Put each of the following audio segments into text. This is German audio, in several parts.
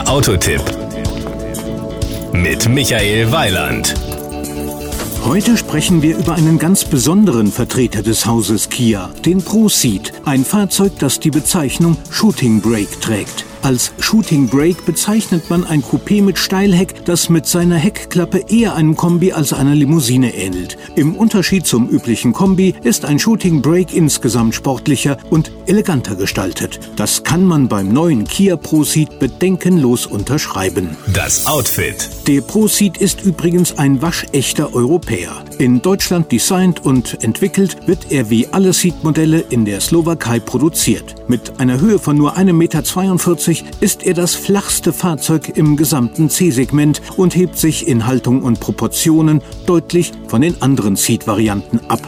Der Autotipp mit Michael Weiland. Heute sprechen wir über einen ganz besonderen Vertreter des Hauses Kia, den ProSeed, ein Fahrzeug, das die Bezeichnung Shooting Brake trägt. Als Shooting Brake bezeichnet man ein Coupé mit Steilheck, das mit seiner Heckklappe eher einem Kombi als einer Limousine ähnelt. Im Unterschied zum üblichen Kombi ist ein Shooting Brake insgesamt sportlicher und eleganter gestaltet. Das kann man beim neuen Kia Proceed bedenkenlos unterschreiben. Das Outfit. Der Proceed ist übrigens ein waschechter Europäer. In Deutschland designt und entwickelt wird er wie alle Seat-Modelle in der Slowakei produziert. Mit einer Höhe von nur 1,42 Meter ist er das flachste Fahrzeug im gesamten C-Segment und hebt sich in Haltung und Proportionen deutlich von den anderen Seat-Varianten ab.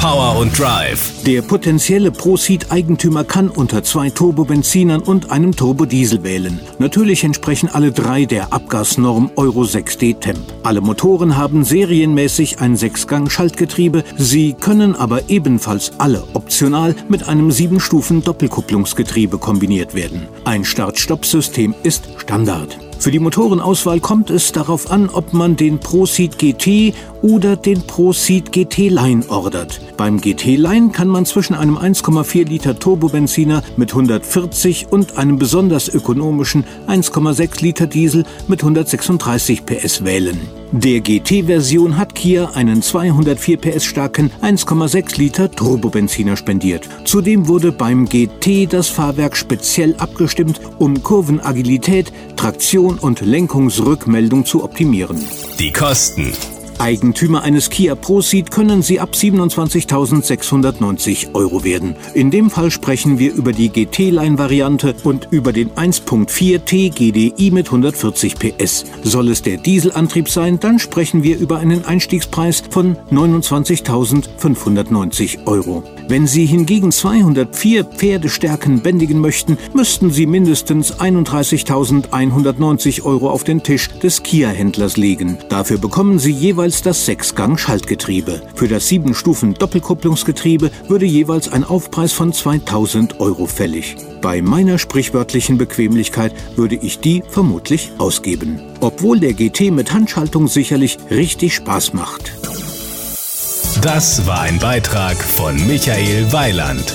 Power und Drive. Der potenzielle Pro-Seat-Eigentümer kann unter zwei Turbobenzinern und einem Turbodiesel wählen. Natürlich entsprechen alle drei der Abgasnorm Euro 6D Temp. Alle Motoren haben serienmäßig ein Sechsgang-Schaltgetriebe, sie können aber ebenfalls alle optional mit einem 7-Stufen-Doppelkupplungsgetriebe kombiniert werden. Ein Start-Stopp-System ist Standard. Für die Motorenauswahl kommt es darauf an, ob man den ProSeed GT oder den ProSeed GT Line ordert. Beim GT Line kann man zwischen einem 1,4 Liter Turbobenziner mit 140 und einem besonders ökonomischen 1,6 Liter Diesel mit 136 PS wählen. Der GT-Version hat Kia einen 204 PS starken 1,6 Liter Turbobenziner spendiert. Zudem wurde beim GT das Fahrwerk speziell abgestimmt, um Kurvenagilität, Traktion und Lenkungsrückmeldung zu optimieren. Die Kosten. Eigentümer eines Kia Proceed können sie ab 27.690 Euro werden. In dem Fall sprechen wir über die GT-Line-Variante und über den 1.4 T GDI mit 140 PS. Soll es der Dieselantrieb sein, dann sprechen wir über einen Einstiegspreis von 29.590 Euro. Wenn Sie hingegen 204 Pferdestärken bändigen möchten, müssten Sie mindestens 31.190 Euro auf den Tisch des Kia-Händlers legen. Dafür bekommen Sie jeweils das Sechsgang-Schaltgetriebe. Für das 7-Stufen-Doppelkupplungsgetriebe würde jeweils ein Aufpreis von 2.000 Euro fällig. Bei meiner sprichwörtlichen Bequemlichkeit würde ich die vermutlich ausgeben. Obwohl der GT mit Handschaltung sicherlich richtig Spaß macht. Das war ein Beitrag von Michael Weiland.